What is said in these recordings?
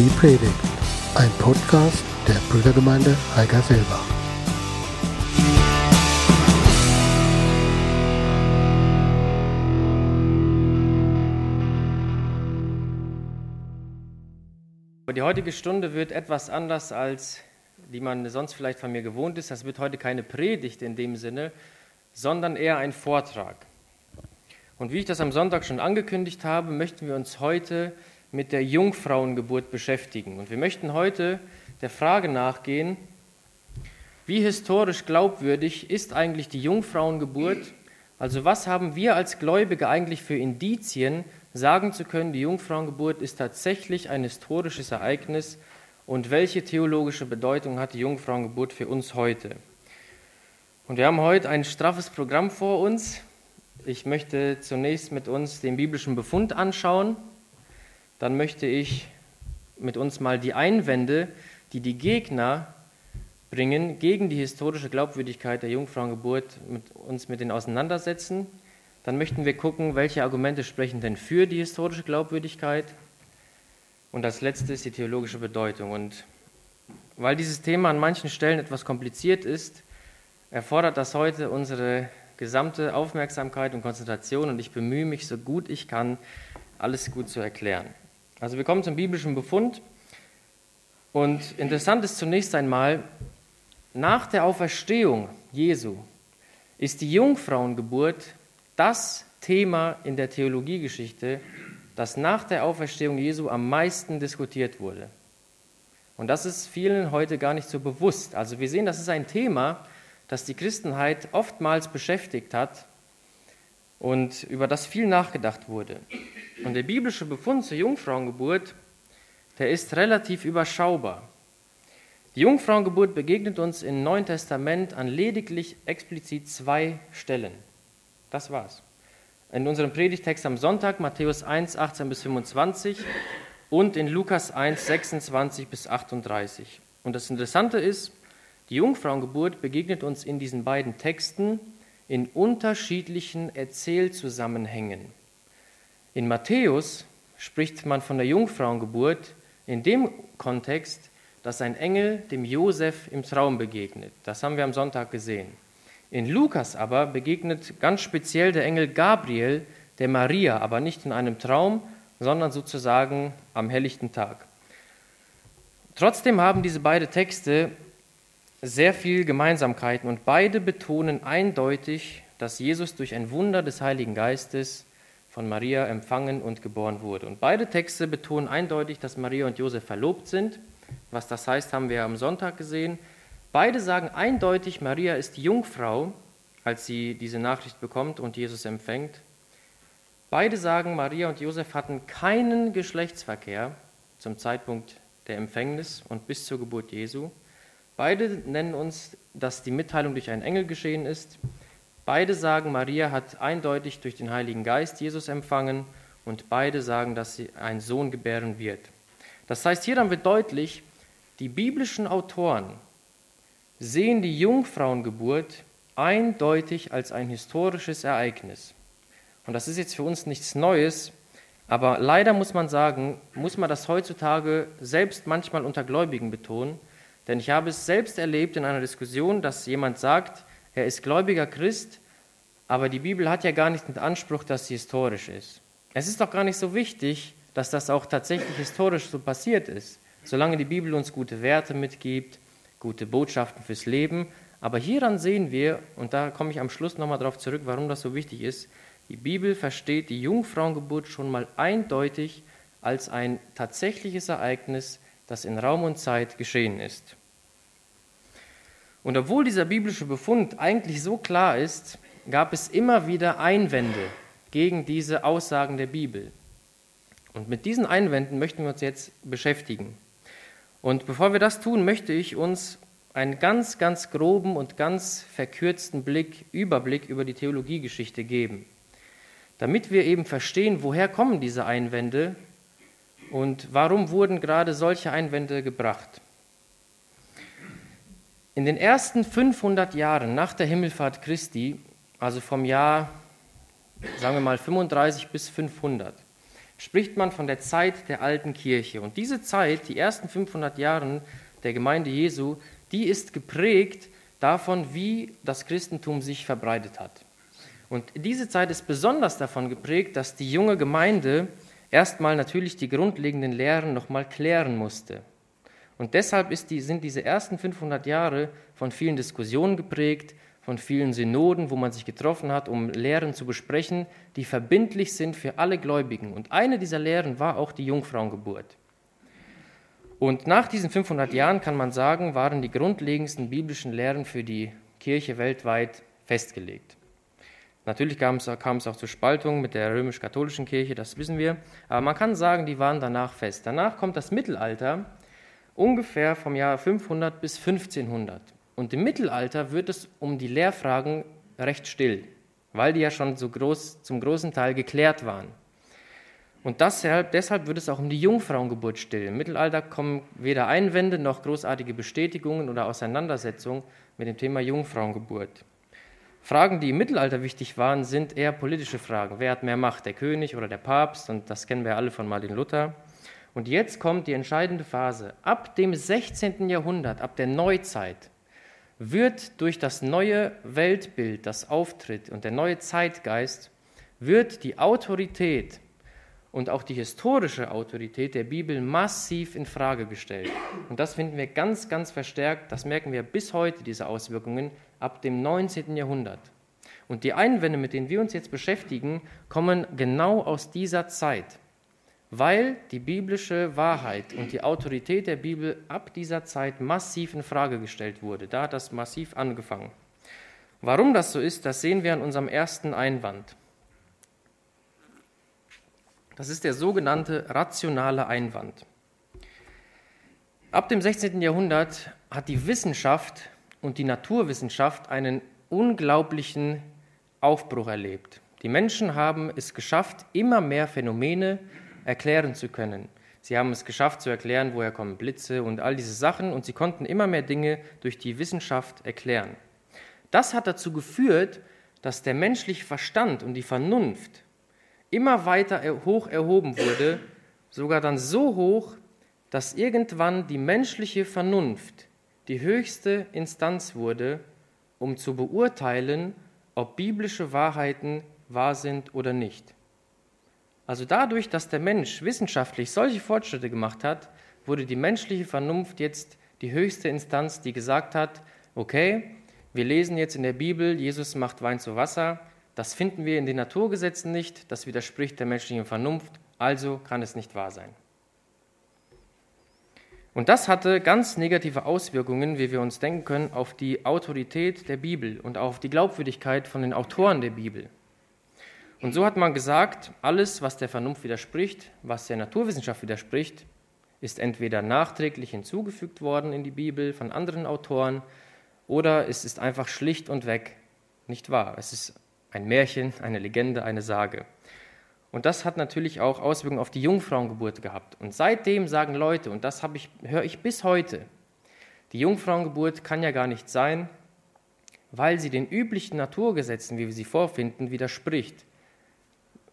Die Predigt, ein Podcast der Brüdergemeinde Heigerselbach. Die heutige Stunde wird etwas anders, als die man sonst vielleicht von mir gewohnt ist. Das wird heute keine Predigt in dem Sinne, sondern eher ein Vortrag. Und wie ich das am Sonntag schon angekündigt habe, möchten wir uns heute mit der Jungfrauengeburt beschäftigen. Und wir möchten heute der Frage nachgehen, wie historisch glaubwürdig ist eigentlich die Jungfrauengeburt? Also was haben wir als Gläubige eigentlich für Indizien, sagen zu können, die Jungfrauengeburt ist tatsächlich ein historisches Ereignis und welche theologische Bedeutung hat die Jungfrauengeburt für uns heute? Und wir haben heute ein straffes Programm vor uns. Ich möchte zunächst mit uns den biblischen Befund anschauen dann möchte ich mit uns mal die Einwände, die die Gegner bringen gegen die historische Glaubwürdigkeit der Jungfrauengeburt, mit uns mit denen auseinandersetzen. Dann möchten wir gucken, welche Argumente sprechen denn für die historische Glaubwürdigkeit. Und als letztes die theologische Bedeutung. Und weil dieses Thema an manchen Stellen etwas kompliziert ist, erfordert das heute unsere gesamte Aufmerksamkeit und Konzentration und ich bemühe mich so gut ich kann, alles gut zu erklären. Also wir kommen zum biblischen Befund. Und interessant ist zunächst einmal, nach der Auferstehung Jesu ist die Jungfrauengeburt das Thema in der Theologiegeschichte, das nach der Auferstehung Jesu am meisten diskutiert wurde. Und das ist vielen heute gar nicht so bewusst. Also wir sehen, das ist ein Thema, das die Christenheit oftmals beschäftigt hat und über das viel nachgedacht wurde. Und der biblische Befund zur Jungfrauengeburt, der ist relativ überschaubar. Die Jungfrauengeburt begegnet uns im Neuen Testament an lediglich explizit zwei Stellen. Das war's. In unserem Predigtext am Sonntag, Matthäus 1, 18 bis 25 und in Lukas 1, 26 bis 38. Und das Interessante ist, die Jungfrauengeburt begegnet uns in diesen beiden Texten in unterschiedlichen Erzählzusammenhängen. In Matthäus spricht man von der Jungfrauengeburt in dem Kontext, dass ein Engel dem Josef im Traum begegnet. Das haben wir am Sonntag gesehen. In Lukas aber begegnet ganz speziell der Engel Gabriel der Maria, aber nicht in einem Traum, sondern sozusagen am helllichten Tag. Trotzdem haben diese beiden Texte sehr viel Gemeinsamkeiten und beide betonen eindeutig, dass Jesus durch ein Wunder des Heiligen Geistes von Maria empfangen und geboren wurde. Und beide Texte betonen eindeutig, dass Maria und Josef verlobt sind. Was das heißt, haben wir am Sonntag gesehen. Beide sagen eindeutig, Maria ist Jungfrau, als sie diese Nachricht bekommt und Jesus empfängt. Beide sagen, Maria und Josef hatten keinen Geschlechtsverkehr zum Zeitpunkt der Empfängnis und bis zur Geburt Jesu. Beide nennen uns, dass die Mitteilung durch einen Engel geschehen ist. Beide sagen, Maria hat eindeutig durch den Heiligen Geist Jesus empfangen und beide sagen, dass sie einen Sohn gebären wird. Das heißt, hier haben wir deutlich, die biblischen Autoren sehen die Jungfrauengeburt eindeutig als ein historisches Ereignis. Und das ist jetzt für uns nichts Neues, aber leider muss man sagen, muss man das heutzutage selbst manchmal unter Gläubigen betonen, denn ich habe es selbst erlebt in einer Diskussion, dass jemand sagt, er ist gläubiger Christ, aber die Bibel hat ja gar nicht den Anspruch, dass sie historisch ist. Es ist doch gar nicht so wichtig, dass das auch tatsächlich historisch so passiert ist, solange die Bibel uns gute Werte mitgibt, gute Botschaften fürs Leben. Aber hieran sehen wir, und da komme ich am Schluss nochmal darauf zurück, warum das so wichtig ist, die Bibel versteht die Jungfrauengeburt schon mal eindeutig als ein tatsächliches Ereignis, das in Raum und Zeit geschehen ist. Und obwohl dieser biblische Befund eigentlich so klar ist, gab es immer wieder Einwände gegen diese Aussagen der Bibel. Und mit diesen Einwänden möchten wir uns jetzt beschäftigen. Und bevor wir das tun, möchte ich uns einen ganz, ganz groben und ganz verkürzten Blick, Überblick über die Theologiegeschichte geben, damit wir eben verstehen, woher kommen diese Einwände und warum wurden gerade solche Einwände gebracht. In den ersten 500 Jahren nach der Himmelfahrt Christi, also vom Jahr, sagen wir mal 35 bis 500, spricht man von der Zeit der alten Kirche. Und diese Zeit, die ersten 500 Jahre der Gemeinde Jesu, die ist geprägt davon, wie das Christentum sich verbreitet hat. Und diese Zeit ist besonders davon geprägt, dass die junge Gemeinde erstmal natürlich die grundlegenden Lehren nochmal klären musste. Und deshalb die, sind diese ersten 500 Jahre von vielen Diskussionen geprägt, von vielen Synoden, wo man sich getroffen hat, um Lehren zu besprechen, die verbindlich sind für alle Gläubigen. Und eine dieser Lehren war auch die Jungfrauengeburt. Und nach diesen 500 Jahren kann man sagen, waren die grundlegendsten biblischen Lehren für die Kirche weltweit festgelegt. Natürlich kam es, auch zur Spaltung mit der römisch-katholischen Kirche, das wissen wir. Aber man kann sagen, die waren danach fest. Danach kommt das Mittelalter, ungefähr vom Jahr 500 bis 1500. Und im Mittelalter wird es um die Lehrfragen recht still, weil die ja schon so groß, zum großen Teil geklärt waren. Und deshalb, deshalb wird es auch um die Jungfrauengeburt still. Im Mittelalter kommen weder Einwände noch großartige Bestätigungen oder Auseinandersetzungen mit dem Thema Jungfrauengeburt. Fragen, die im Mittelalter wichtig waren, sind eher politische Fragen. Wer hat mehr Macht, der König oder der Papst? Und das kennen wir alle von Martin Luther. Und jetzt kommt die entscheidende Phase. Ab dem 16. Jahrhundert, ab der Neuzeit, wird durch das neue Weltbild, das auftritt und der neue Zeitgeist, wird die Autorität und auch die historische Autorität der Bibel massiv in Frage gestellt. Und das finden wir ganz, ganz verstärkt. Das merken wir bis heute, diese Auswirkungen, ab dem 19. Jahrhundert. Und die Einwände, mit denen wir uns jetzt beschäftigen, kommen genau aus dieser Zeit weil die biblische Wahrheit und die Autorität der Bibel ab dieser Zeit massiv in Frage gestellt wurde. Da hat das massiv angefangen. Warum das so ist, das sehen wir an unserem ersten Einwand. Das ist der sogenannte rationale Einwand. Ab dem 16. Jahrhundert hat die Wissenschaft und die Naturwissenschaft einen unglaublichen Aufbruch erlebt. Die Menschen haben es geschafft, immer mehr Phänomene erklären zu können. Sie haben es geschafft zu erklären, woher kommen Blitze und all diese Sachen, und sie konnten immer mehr Dinge durch die Wissenschaft erklären. Das hat dazu geführt, dass der menschliche Verstand und die Vernunft immer weiter hoch erhoben wurde, sogar dann so hoch, dass irgendwann die menschliche Vernunft die höchste Instanz wurde, um zu beurteilen, ob biblische Wahrheiten wahr sind oder nicht. Also dadurch, dass der Mensch wissenschaftlich solche Fortschritte gemacht hat, wurde die menschliche Vernunft jetzt die höchste Instanz, die gesagt hat, okay, wir lesen jetzt in der Bibel, Jesus macht Wein zu Wasser, das finden wir in den Naturgesetzen nicht, das widerspricht der menschlichen Vernunft, also kann es nicht wahr sein. Und das hatte ganz negative Auswirkungen, wie wir uns denken können, auf die Autorität der Bibel und auf die Glaubwürdigkeit von den Autoren der Bibel. Und so hat man gesagt, alles, was der Vernunft widerspricht, was der Naturwissenschaft widerspricht, ist entweder nachträglich hinzugefügt worden in die Bibel von anderen Autoren oder es ist einfach schlicht und weg nicht wahr. Es ist ein Märchen, eine Legende, eine Sage. Und das hat natürlich auch Auswirkungen auf die Jungfrauengeburt gehabt. Und seitdem sagen Leute, und das ich, höre ich bis heute, die Jungfrauengeburt kann ja gar nicht sein, weil sie den üblichen Naturgesetzen, wie wir sie vorfinden, widerspricht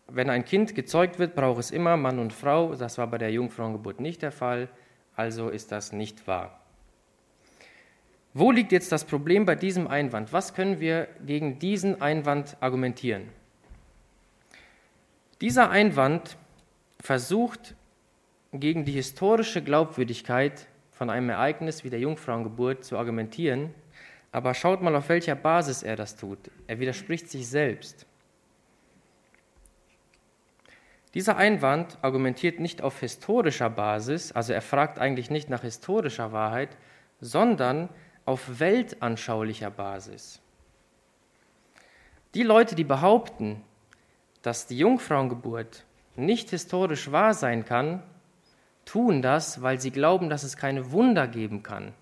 wenn ein Kind gezeugt wird, braucht es immer Mann und Frau. Das war bei der Jungfrauengeburt nicht der Fall, also ist das nicht wahr. Wo liegt jetzt das Problem bei diesem Einwand? Was können wir gegen diesen Einwand argumentieren? Dieser Einwand versucht gegen die historische Glaubwürdigkeit von einem Ereignis wie der Jungfrauengeburt zu argumentieren, aber schaut mal, auf welcher Basis er das tut. Er widerspricht sich selbst. Dieser Einwand argumentiert nicht auf historischer Basis, also er fragt eigentlich nicht nach historischer Wahrheit, sondern auf weltanschaulicher Basis. Die Leute, die behaupten, dass die Jungfrauengeburt nicht historisch wahr sein kann, tun das, weil sie glauben, dass es keine Wunder geben kann.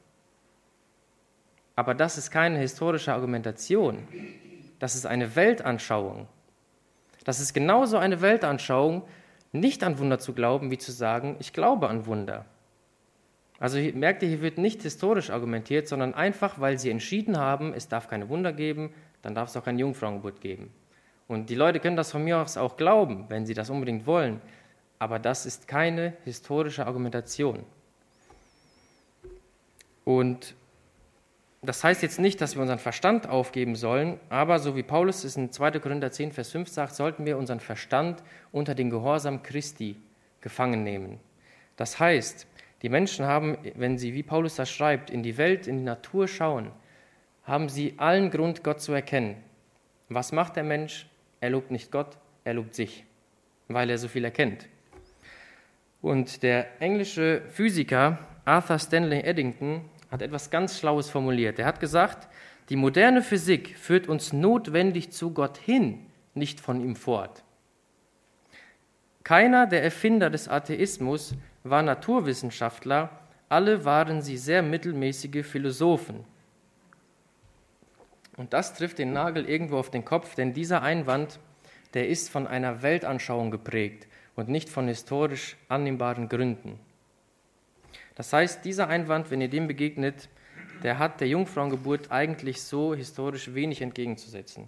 Aber das ist keine historische Argumentation, das ist eine Weltanschauung. Das ist genauso eine Weltanschauung, nicht an Wunder zu glauben, wie zu sagen, ich glaube an Wunder. Also merkt ihr, hier wird nicht historisch argumentiert, sondern einfach, weil sie entschieden haben, es darf keine Wunder geben, dann darf es auch kein Jungfrauengeburt geben. Und die Leute können das von mir aus auch glauben, wenn sie das unbedingt wollen. Aber das ist keine historische Argumentation. Und das heißt jetzt nicht, dass wir unseren Verstand aufgeben sollen, aber so wie Paulus es in 2. Korinther 10, Vers 5 sagt, sollten wir unseren Verstand unter den Gehorsam Christi gefangen nehmen. Das heißt, die Menschen haben, wenn sie, wie Paulus das schreibt, in die Welt, in die Natur schauen, haben sie allen Grund, Gott zu erkennen. Was macht der Mensch? Er lobt nicht Gott, er lobt sich, weil er so viel erkennt. Und der englische Physiker Arthur Stanley Eddington hat etwas ganz Schlaues formuliert. Er hat gesagt, die moderne Physik führt uns notwendig zu Gott hin, nicht von ihm fort. Keiner der Erfinder des Atheismus war Naturwissenschaftler, alle waren sie sehr mittelmäßige Philosophen. Und das trifft den Nagel irgendwo auf den Kopf, denn dieser Einwand, der ist von einer Weltanschauung geprägt und nicht von historisch annehmbaren Gründen. Das heißt, dieser Einwand, wenn ihr dem begegnet, der hat der Jungfrauengeburt eigentlich so historisch wenig entgegenzusetzen.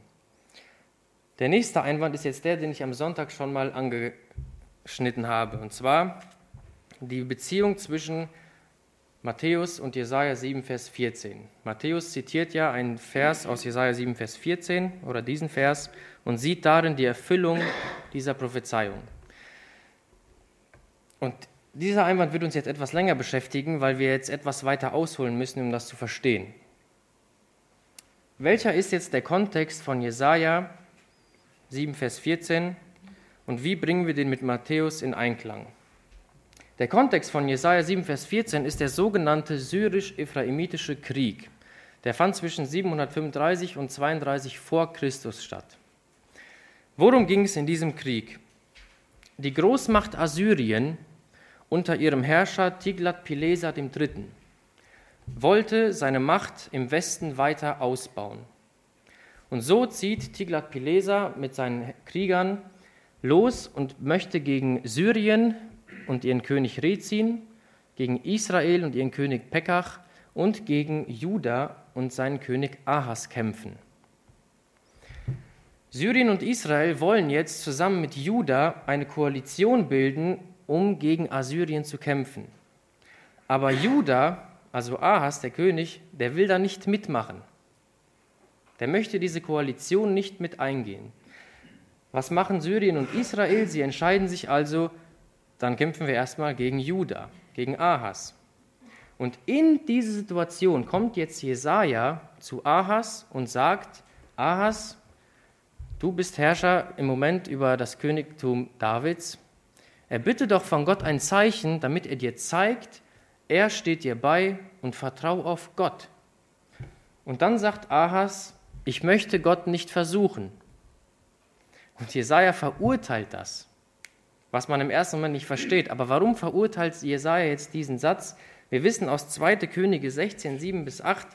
Der nächste Einwand ist jetzt der, den ich am Sonntag schon mal angeschnitten habe, und zwar die Beziehung zwischen Matthäus und Jesaja 7, Vers 14. Matthäus zitiert ja einen Vers aus Jesaja 7, Vers 14 oder diesen Vers und sieht darin die Erfüllung dieser Prophezeiung. Und dieser Einwand wird uns jetzt etwas länger beschäftigen, weil wir jetzt etwas weiter ausholen müssen, um das zu verstehen. Welcher ist jetzt der Kontext von Jesaja 7, Vers 14 und wie bringen wir den mit Matthäus in Einklang? Der Kontext von Jesaja 7, Vers 14 ist der sogenannte syrisch-ephraimitische Krieg. Der fand zwischen 735 und 32 vor Christus statt. Worum ging es in diesem Krieg? Die Großmacht Assyrien unter ihrem Herrscher Tiglat-Pileser III. wollte seine Macht im Westen weiter ausbauen. Und so zieht Tiglat-Pileser mit seinen Kriegern los und möchte gegen Syrien und ihren König Rezin, gegen Israel und ihren König Pekach und gegen Juda und seinen König Ahas kämpfen. Syrien und Israel wollen jetzt zusammen mit Juda eine Koalition bilden, um gegen Assyrien zu kämpfen. Aber Juda, also Ahas, der König, der will da nicht mitmachen. Der möchte diese Koalition nicht mit eingehen. Was machen Syrien und Israel? Sie entscheiden sich also, dann kämpfen wir erstmal gegen Juda, gegen Ahas. Und in diese Situation kommt jetzt Jesaja zu Ahas und sagt: Ahas, du bist Herrscher im Moment über das Königtum Davids. Erbitte doch von Gott ein Zeichen, damit er dir zeigt, er steht dir bei und vertrau auf Gott. Und dann sagt Ahas, ich möchte Gott nicht versuchen. Und Jesaja verurteilt das, was man im ersten Moment nicht versteht. Aber warum verurteilt Jesaja jetzt diesen Satz? Wir wissen aus 2. Könige 16, 7 bis 8,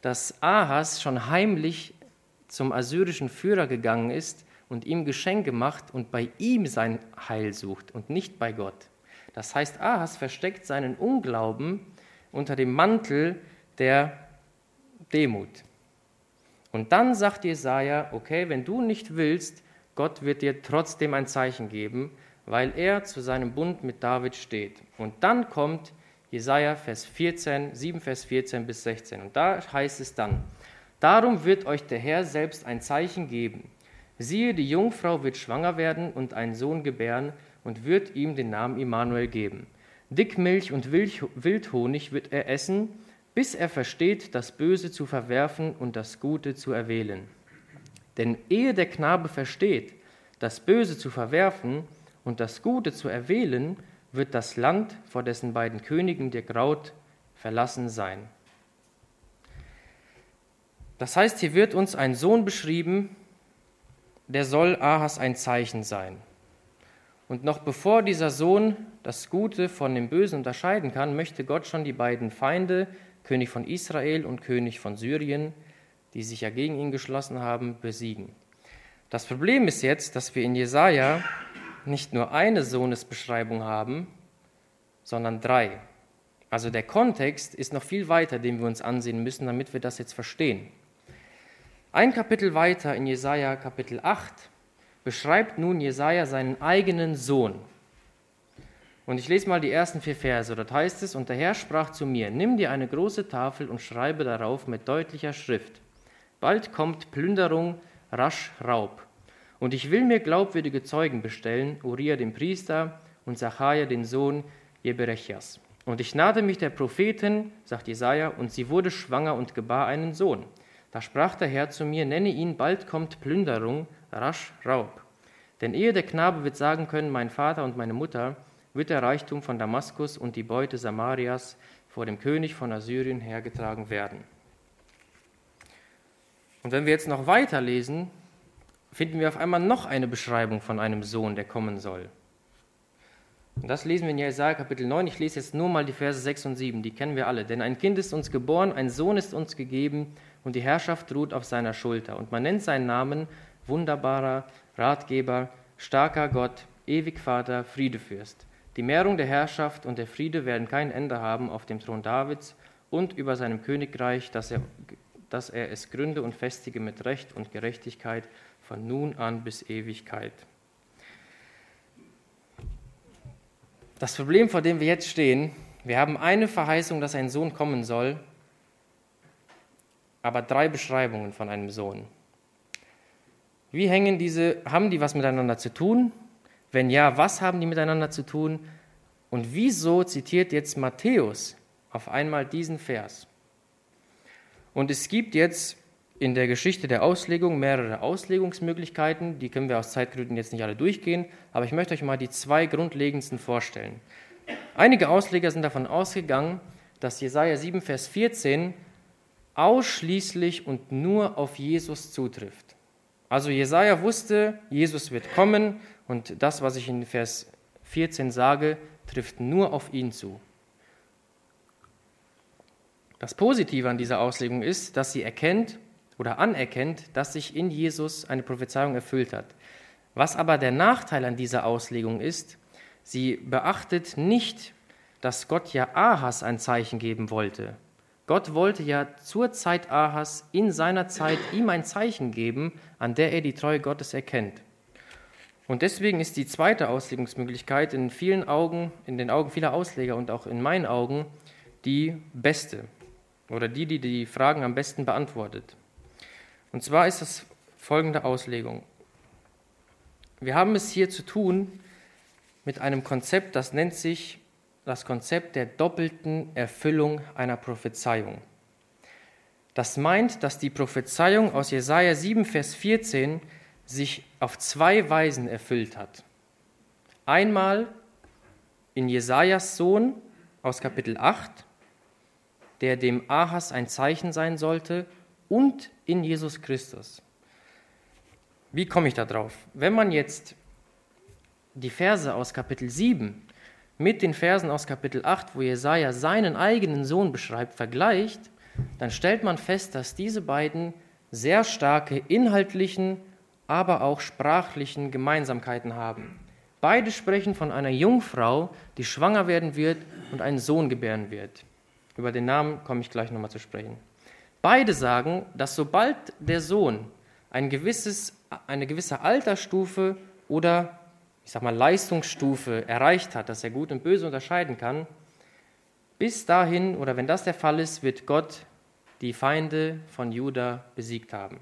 dass Ahas schon heimlich zum assyrischen Führer gegangen ist und ihm Geschenke macht und bei ihm sein Heil sucht und nicht bei Gott. Das heißt, Ahas versteckt seinen Unglauben unter dem Mantel der Demut. Und dann sagt Jesaja: Okay, wenn du nicht willst, Gott wird dir trotzdem ein Zeichen geben, weil er zu seinem Bund mit David steht. Und dann kommt Jesaja Vers 14, 7 Vers 14 bis 16. Und da heißt es dann: Darum wird euch der Herr selbst ein Zeichen geben. Siehe, die Jungfrau wird schwanger werden und einen Sohn gebären und wird ihm den Namen Immanuel geben. Dickmilch und Wildhonig wird er essen, bis er versteht, das Böse zu verwerfen und das Gute zu erwählen. Denn ehe der Knabe versteht, das Böse zu verwerfen und das Gute zu erwählen, wird das Land, vor dessen beiden Königen dir graut, verlassen sein. Das heißt, hier wird uns ein Sohn beschrieben, der soll Ahas ein Zeichen sein. Und noch bevor dieser Sohn das Gute von dem Bösen unterscheiden kann, möchte Gott schon die beiden Feinde, König von Israel und König von Syrien, die sich ja gegen ihn geschlossen haben, besiegen. Das Problem ist jetzt, dass wir in Jesaja nicht nur eine Sohnesbeschreibung haben, sondern drei. Also der Kontext ist noch viel weiter, den wir uns ansehen müssen, damit wir das jetzt verstehen. Ein Kapitel weiter in Jesaja Kapitel 8 beschreibt nun Jesaja seinen eigenen Sohn. Und ich lese mal die ersten vier Verse. Dort heißt es, und der Herr sprach zu mir, nimm dir eine große Tafel und schreibe darauf mit deutlicher Schrift. Bald kommt Plünderung, rasch Raub. Und ich will mir glaubwürdige Zeugen bestellen, Uriah den Priester und Zachariah den Sohn Jeberechias. Und ich nahte mich der Prophetin, sagt Jesaja, und sie wurde schwanger und gebar einen Sohn. Da sprach der Herr zu mir, nenne ihn, bald kommt Plünderung, rasch Raub. Denn ehe der Knabe wird sagen können, mein Vater und meine Mutter, wird der Reichtum von Damaskus und die Beute Samarias vor dem König von Assyrien hergetragen werden. Und wenn wir jetzt noch weiterlesen, finden wir auf einmal noch eine Beschreibung von einem Sohn, der kommen soll. Und das lesen wir in Jesaja Kapitel 9. Ich lese jetzt nur mal die Verse 6 und 7, die kennen wir alle. Denn ein Kind ist uns geboren, ein Sohn ist uns gegeben und die Herrschaft ruht auf seiner Schulter. Und man nennt seinen Namen wunderbarer Ratgeber, starker Gott, ewig Vater, Friedefürst. Die Mehrung der Herrschaft und der Friede werden kein Ende haben auf dem Thron Davids und über seinem Königreich, dass er, dass er es gründe und festige mit Recht und Gerechtigkeit von nun an bis Ewigkeit. Das Problem, vor dem wir jetzt stehen, wir haben eine Verheißung, dass ein Sohn kommen soll, aber drei Beschreibungen von einem Sohn. Wie hängen diese, haben die was miteinander zu tun? Wenn ja, was haben die miteinander zu tun? Und wieso zitiert jetzt Matthäus auf einmal diesen Vers? Und es gibt jetzt in der Geschichte der Auslegung mehrere Auslegungsmöglichkeiten. Die können wir aus Zeitgründen jetzt nicht alle durchgehen, aber ich möchte euch mal die zwei grundlegendsten vorstellen. Einige Ausleger sind davon ausgegangen, dass Jesaja 7, Vers 14 ausschließlich und nur auf Jesus zutrifft. Also Jesaja wusste, Jesus wird kommen und das, was ich in Vers 14 sage, trifft nur auf ihn zu. Das Positive an dieser Auslegung ist, dass sie erkennt oder anerkennt, dass sich in Jesus eine Prophezeiung erfüllt hat. Was aber der Nachteil an dieser Auslegung ist, sie beachtet nicht, dass Gott ja Ahas ein Zeichen geben wollte. Gott wollte ja zur Zeit Ahas in seiner Zeit ihm ein Zeichen geben, an der er die Treue Gottes erkennt. Und deswegen ist die zweite Auslegungsmöglichkeit in vielen Augen, in den Augen vieler Ausleger und auch in meinen Augen die beste oder die, die die Fragen am besten beantwortet. Und zwar ist das folgende Auslegung. Wir haben es hier zu tun mit einem Konzept, das nennt sich das Konzept der doppelten Erfüllung einer Prophezeiung. Das meint, dass die Prophezeiung aus Jesaja 7, Vers 14 sich auf zwei Weisen erfüllt hat. Einmal in Jesajas Sohn aus Kapitel 8, der dem Ahas ein Zeichen sein sollte, und in Jesus Christus. Wie komme ich da drauf? Wenn man jetzt die Verse aus Kapitel 7 mit den Versen aus Kapitel 8, wo Jesaja seinen eigenen Sohn beschreibt, vergleicht, dann stellt man fest, dass diese beiden sehr starke inhaltlichen, aber auch sprachlichen Gemeinsamkeiten haben. Beide sprechen von einer Jungfrau, die schwanger werden wird und einen Sohn gebären wird. Über den Namen komme ich gleich nochmal zu sprechen. Beide sagen, dass sobald der Sohn ein gewisses, eine gewisse Altersstufe oder ich sag mal, Leistungsstufe erreicht hat, dass er Gut und Böse unterscheiden kann, bis dahin, oder wenn das der Fall ist, wird Gott die Feinde von Juda besiegt haben.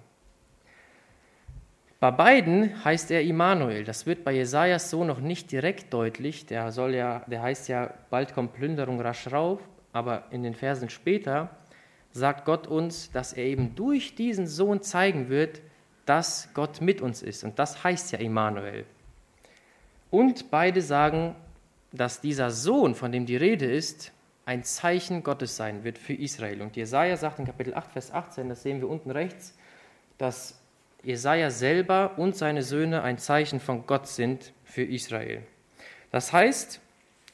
Bei beiden heißt er Immanuel. Das wird bei Jesajas so noch nicht direkt deutlich. Der, soll ja, der heißt ja, bald kommt Plünderung rasch rauf. Aber in den Versen später sagt Gott uns, dass er eben durch diesen Sohn zeigen wird, dass Gott mit uns ist. Und das heißt ja Immanuel. Und beide sagen, dass dieser Sohn, von dem die Rede ist, ein Zeichen Gottes sein wird für Israel. Und Jesaja sagt in Kapitel 8, Vers 18, das sehen wir unten rechts, dass Jesaja selber und seine Söhne ein Zeichen von Gott sind für Israel. Das heißt,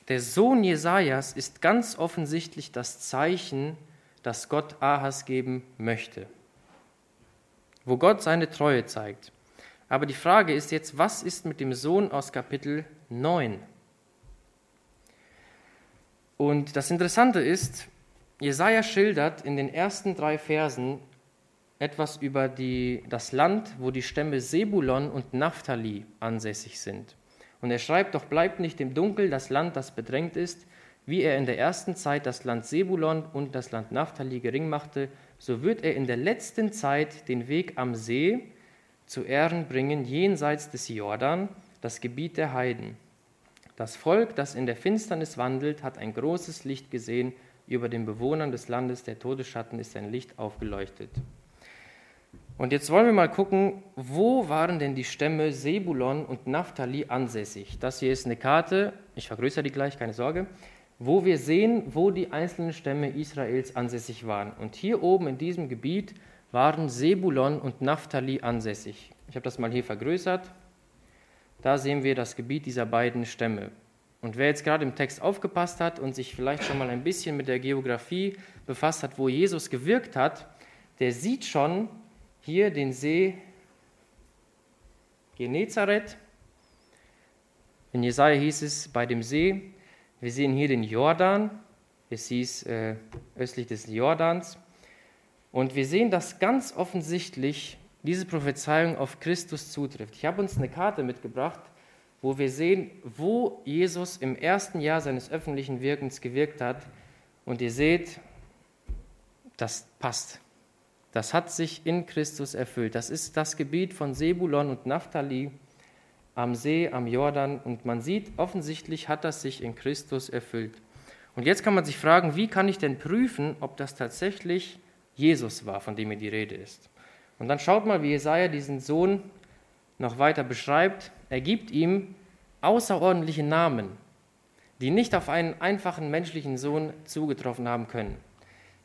der Sohn Jesajas ist ganz offensichtlich das Zeichen, das Gott Ahas geben möchte, wo Gott seine Treue zeigt. Aber die Frage ist jetzt, was ist mit dem Sohn aus Kapitel 9? Und das Interessante ist, Jesaja schildert in den ersten drei Versen etwas über die, das Land, wo die Stämme Sebulon und Naphtali ansässig sind. Und er schreibt, doch bleibt nicht im Dunkel das Land, das bedrängt ist, wie er in der ersten Zeit das Land Sebulon und das Land Naphtali gering machte, so wird er in der letzten Zeit den Weg am See zu Ehren bringen, jenseits des Jordan, das Gebiet der Heiden. Das Volk, das in der Finsternis wandelt, hat ein großes Licht gesehen, über den Bewohnern des Landes der Todesschatten ist ein Licht aufgeleuchtet. Und jetzt wollen wir mal gucken, wo waren denn die Stämme Sebulon und Naphtali ansässig? Das hier ist eine Karte, ich vergrößere die gleich, keine Sorge, wo wir sehen, wo die einzelnen Stämme Israels ansässig waren. Und hier oben in diesem Gebiet waren Sebulon und Naphtali ansässig. Ich habe das mal hier vergrößert. Da sehen wir das Gebiet dieser beiden Stämme. Und wer jetzt gerade im Text aufgepasst hat und sich vielleicht schon mal ein bisschen mit der Geografie befasst hat, wo Jesus gewirkt hat, der sieht schon, hier den See Genezareth. In Jesaja hieß es bei dem See. Wir sehen hier den Jordan. Es hieß äh, östlich des Jordans. Und wir sehen, dass ganz offensichtlich diese Prophezeiung auf Christus zutrifft. Ich habe uns eine Karte mitgebracht, wo wir sehen, wo Jesus im ersten Jahr seines öffentlichen Wirkens gewirkt hat. Und ihr seht, das passt. Das hat sich in Christus erfüllt. Das ist das Gebiet von Sebulon und Naphtali am See, am Jordan. Und man sieht, offensichtlich hat das sich in Christus erfüllt. Und jetzt kann man sich fragen, wie kann ich denn prüfen, ob das tatsächlich Jesus war, von dem hier die Rede ist. Und dann schaut mal, wie Jesaja diesen Sohn noch weiter beschreibt. Er gibt ihm außerordentliche Namen, die nicht auf einen einfachen menschlichen Sohn zugetroffen haben können.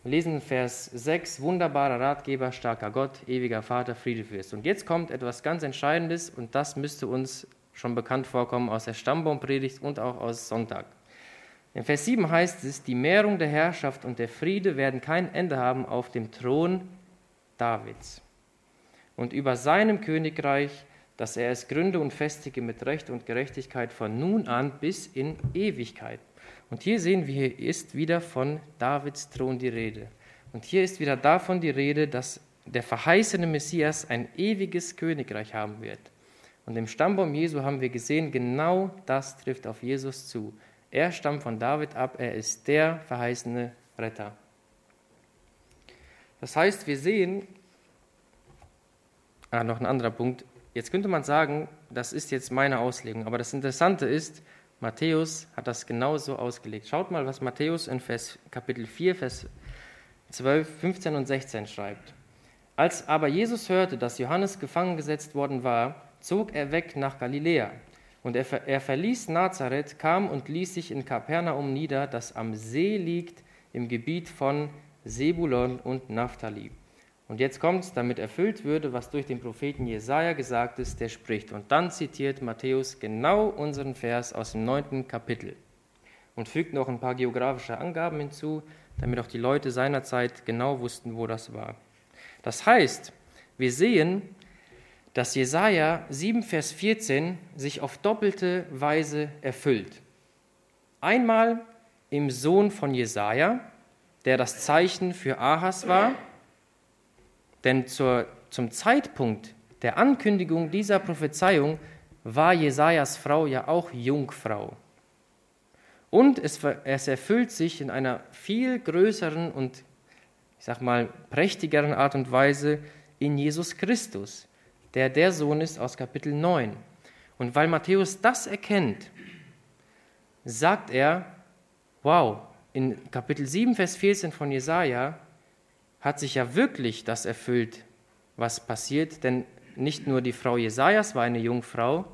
Wir lesen Vers 6, wunderbarer Ratgeber, starker Gott, ewiger Vater, Friedefürst. Und jetzt kommt etwas ganz Entscheidendes und das müsste uns schon bekannt vorkommen aus der Stammbaumpredigt und auch aus Sonntag. In Vers 7 heißt es, die Mehrung der Herrschaft und der Friede werden kein Ende haben auf dem Thron Davids und über seinem Königreich, dass er es gründe und festige mit Recht und Gerechtigkeit von nun an bis in Ewigkeit. Und hier sehen wir, hier ist wieder von Davids Thron die Rede. Und hier ist wieder davon die Rede, dass der verheißene Messias ein ewiges Königreich haben wird. Und im Stammbaum Jesu haben wir gesehen, genau das trifft auf Jesus zu. Er stammt von David ab, er ist der verheißene Retter. Das heißt, wir sehen, ah, noch ein anderer Punkt, jetzt könnte man sagen, das ist jetzt meine Auslegung, aber das Interessante ist, Matthäus hat das genauso ausgelegt. Schaut mal, was Matthäus in Vers, Kapitel 4, Vers 12, 15 und 16 schreibt. Als aber Jesus hörte, dass Johannes gefangen gesetzt worden war, zog er weg nach Galiläa. Und er, er verließ Nazareth, kam und ließ sich in Kapernaum nieder, das am See liegt, im Gebiet von Sebulon und Naphtali und jetzt kommt es, damit erfüllt würde, was durch den Propheten Jesaja gesagt ist, der spricht. Und dann zitiert Matthäus genau unseren Vers aus dem neunten Kapitel und fügt noch ein paar geografische Angaben hinzu, damit auch die Leute seinerzeit genau wussten, wo das war. Das heißt, wir sehen, dass Jesaja 7, Vers 14 sich auf doppelte Weise erfüllt. Einmal im Sohn von Jesaja, der das Zeichen für Ahas war denn zur, zum Zeitpunkt der Ankündigung dieser Prophezeiung war Jesajas Frau ja auch Jungfrau. Und es, es erfüllt sich in einer viel größeren und, ich sag mal, prächtigeren Art und Weise in Jesus Christus, der der Sohn ist aus Kapitel 9. Und weil Matthäus das erkennt, sagt er, wow, in Kapitel 7, Vers 14 von Jesaja hat sich ja wirklich das erfüllt, was passiert, denn nicht nur die Frau Jesajas war eine Jungfrau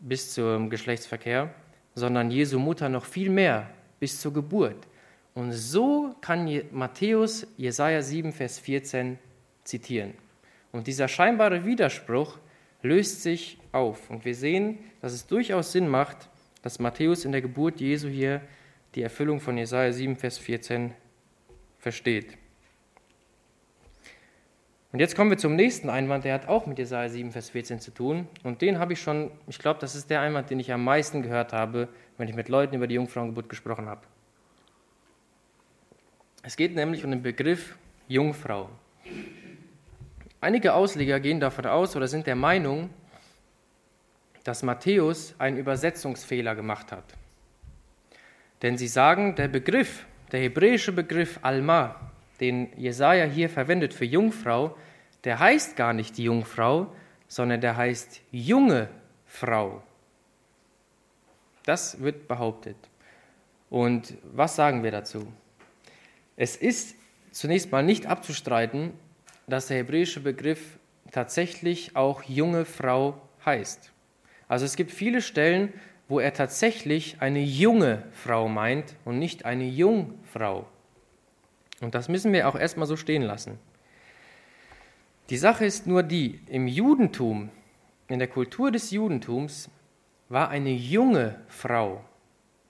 bis zum Geschlechtsverkehr, sondern Jesu Mutter noch viel mehr bis zur Geburt. Und so kann Matthäus Jesaja 7, Vers 14 zitieren. Und dieser scheinbare Widerspruch löst sich auf. Und wir sehen, dass es durchaus Sinn macht, dass Matthäus in der Geburt Jesu hier die Erfüllung von Jesaja 7, Vers 14 versteht. Und jetzt kommen wir zum nächsten Einwand, der hat auch mit Jesaja 7, Vers 14 zu tun. Und den habe ich schon, ich glaube, das ist der Einwand, den ich am meisten gehört habe, wenn ich mit Leuten über die Jungfrauengeburt gesprochen habe. Es geht nämlich um den Begriff Jungfrau. Einige Ausleger gehen davon aus oder sind der Meinung, dass Matthäus einen Übersetzungsfehler gemacht hat. Denn sie sagen, der Begriff, der hebräische Begriff Alma, den Jesaja hier verwendet für Jungfrau, der heißt gar nicht die Jungfrau, sondern der heißt junge Frau. Das wird behauptet. Und was sagen wir dazu? Es ist zunächst mal nicht abzustreiten, dass der hebräische Begriff tatsächlich auch junge Frau heißt. Also es gibt viele Stellen, wo er tatsächlich eine junge Frau meint und nicht eine Jungfrau. Und das müssen wir auch erstmal so stehen lassen. Die Sache ist nur die, im Judentum, in der Kultur des Judentums, war eine junge Frau,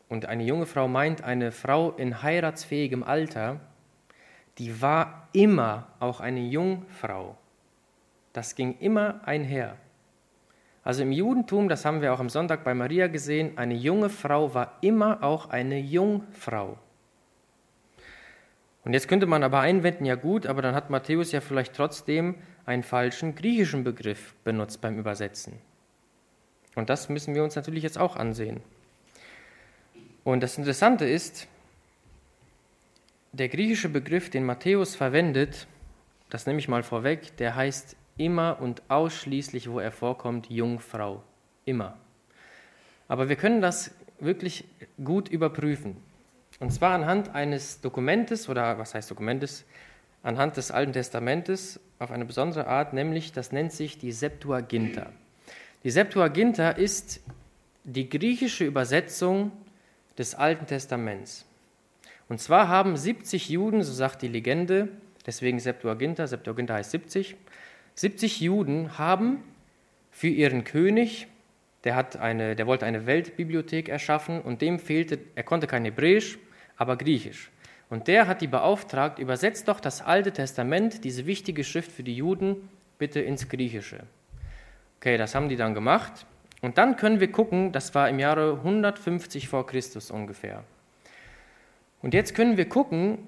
und eine junge Frau meint eine Frau in heiratsfähigem Alter, die war immer auch eine Jungfrau. Das ging immer einher. Also im Judentum, das haben wir auch am Sonntag bei Maria gesehen, eine junge Frau war immer auch eine Jungfrau. Und jetzt könnte man aber einwenden, ja gut, aber dann hat Matthäus ja vielleicht trotzdem einen falschen griechischen Begriff benutzt beim Übersetzen. Und das müssen wir uns natürlich jetzt auch ansehen. Und das Interessante ist, der griechische Begriff, den Matthäus verwendet, das nehme ich mal vorweg, der heißt immer und ausschließlich, wo er vorkommt, Jungfrau. Immer. Aber wir können das wirklich gut überprüfen. Und zwar anhand eines Dokumentes, oder was heißt Dokumentes? Anhand des Alten Testamentes auf eine besondere Art, nämlich das nennt sich die Septuaginta. Die Septuaginta ist die griechische Übersetzung des Alten Testaments. Und zwar haben 70 Juden, so sagt die Legende, deswegen Septuaginta, Septuaginta heißt 70, 70 Juden haben für ihren König, der, hat eine, der wollte eine Weltbibliothek erschaffen und dem fehlte, er konnte kein Hebräisch, aber Griechisch. Und der hat die beauftragt, übersetzt doch das Alte Testament, diese wichtige Schrift für die Juden, bitte ins Griechische. Okay, das haben die dann gemacht. Und dann können wir gucken, das war im Jahre 150 vor Christus ungefähr. Und jetzt können wir gucken,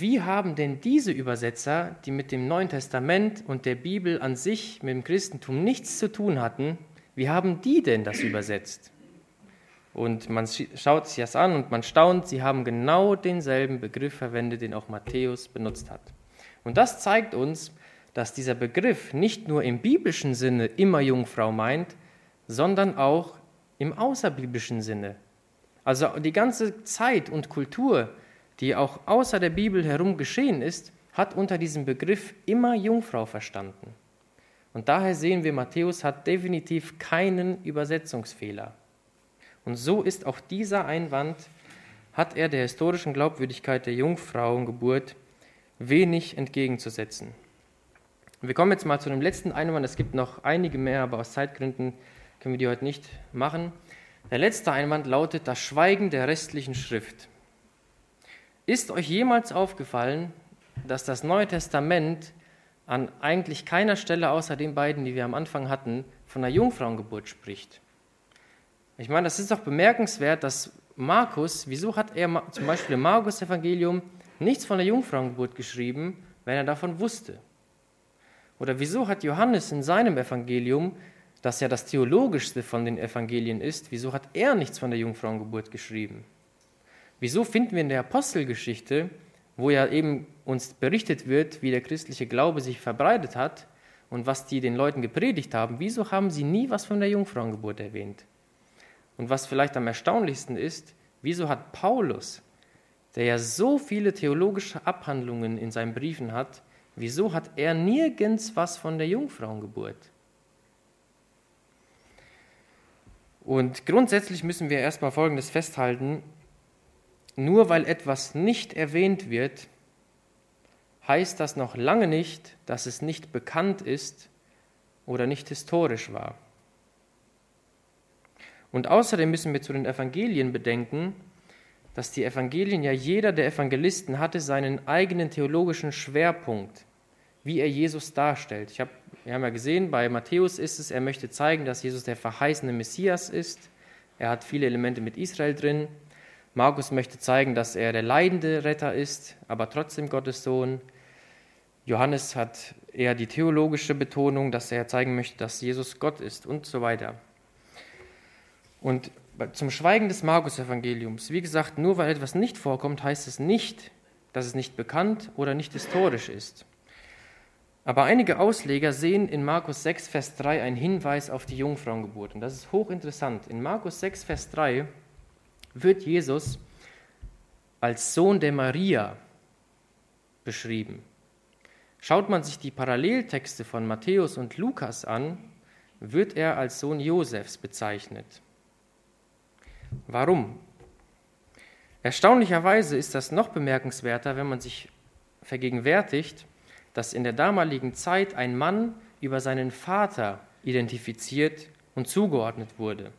wie haben denn diese Übersetzer, die mit dem Neuen Testament und der Bibel an sich, mit dem Christentum nichts zu tun hatten, wie haben die denn das übersetzt? Und man schaut sich das an und man staunt, sie haben genau denselben Begriff verwendet, den auch Matthäus benutzt hat. Und das zeigt uns, dass dieser Begriff nicht nur im biblischen Sinne immer Jungfrau meint, sondern auch im außerbiblischen Sinne. Also die ganze Zeit und Kultur, die auch außer der Bibel herum geschehen ist, hat unter diesem Begriff immer Jungfrau verstanden. Und daher sehen wir, Matthäus hat definitiv keinen Übersetzungsfehler. Und so ist auch dieser Einwand, hat er der historischen Glaubwürdigkeit der Jungfrauengeburt wenig entgegenzusetzen. Wir kommen jetzt mal zu dem letzten Einwand. Es gibt noch einige mehr, aber aus Zeitgründen können wir die heute nicht machen. Der letzte Einwand lautet das Schweigen der restlichen Schrift. Ist euch jemals aufgefallen, dass das Neue Testament an eigentlich keiner Stelle außer den beiden, die wir am Anfang hatten, von der Jungfrauengeburt spricht? Ich meine, das ist doch bemerkenswert, dass Markus, wieso hat er zum Beispiel im Markus-Evangelium nichts von der Jungfrauengeburt geschrieben, wenn er davon wusste? Oder wieso hat Johannes in seinem Evangelium, das ja das theologischste von den Evangelien ist, wieso hat er nichts von der Jungfrauengeburt geschrieben? Wieso finden wir in der Apostelgeschichte, wo ja eben uns berichtet wird, wie der christliche Glaube sich verbreitet hat und was die den Leuten gepredigt haben, wieso haben sie nie was von der Jungfrauengeburt erwähnt? Und was vielleicht am erstaunlichsten ist, wieso hat Paulus, der ja so viele theologische Abhandlungen in seinen Briefen hat, wieso hat er nirgends was von der Jungfrauengeburt? Und grundsätzlich müssen wir erstmal Folgendes festhalten. Nur weil etwas nicht erwähnt wird, heißt das noch lange nicht, dass es nicht bekannt ist oder nicht historisch war. Und außerdem müssen wir zu den Evangelien bedenken, dass die Evangelien ja jeder der Evangelisten hatte seinen eigenen theologischen Schwerpunkt, wie er Jesus darstellt. Ich hab, wir haben ja gesehen, bei Matthäus ist es, er möchte zeigen, dass Jesus der verheißene Messias ist. Er hat viele Elemente mit Israel drin. Markus möchte zeigen, dass er der leidende Retter ist, aber trotzdem Gottes Sohn. Johannes hat eher die theologische Betonung, dass er zeigen möchte, dass Jesus Gott ist und so weiter. Und zum Schweigen des Markus-Evangeliums, wie gesagt, nur weil etwas nicht vorkommt, heißt es nicht, dass es nicht bekannt oder nicht historisch ist. Aber einige Ausleger sehen in Markus 6, Vers 3 einen Hinweis auf die Jungfrauengeburt. Und das ist hochinteressant. In Markus 6, Vers 3 wird Jesus als Sohn der Maria beschrieben. Schaut man sich die Paralleltexte von Matthäus und Lukas an, wird er als Sohn Josefs bezeichnet. Warum? Erstaunlicherweise ist das noch bemerkenswerter, wenn man sich vergegenwärtigt, dass in der damaligen Zeit ein Mann über seinen Vater identifiziert und zugeordnet wurde.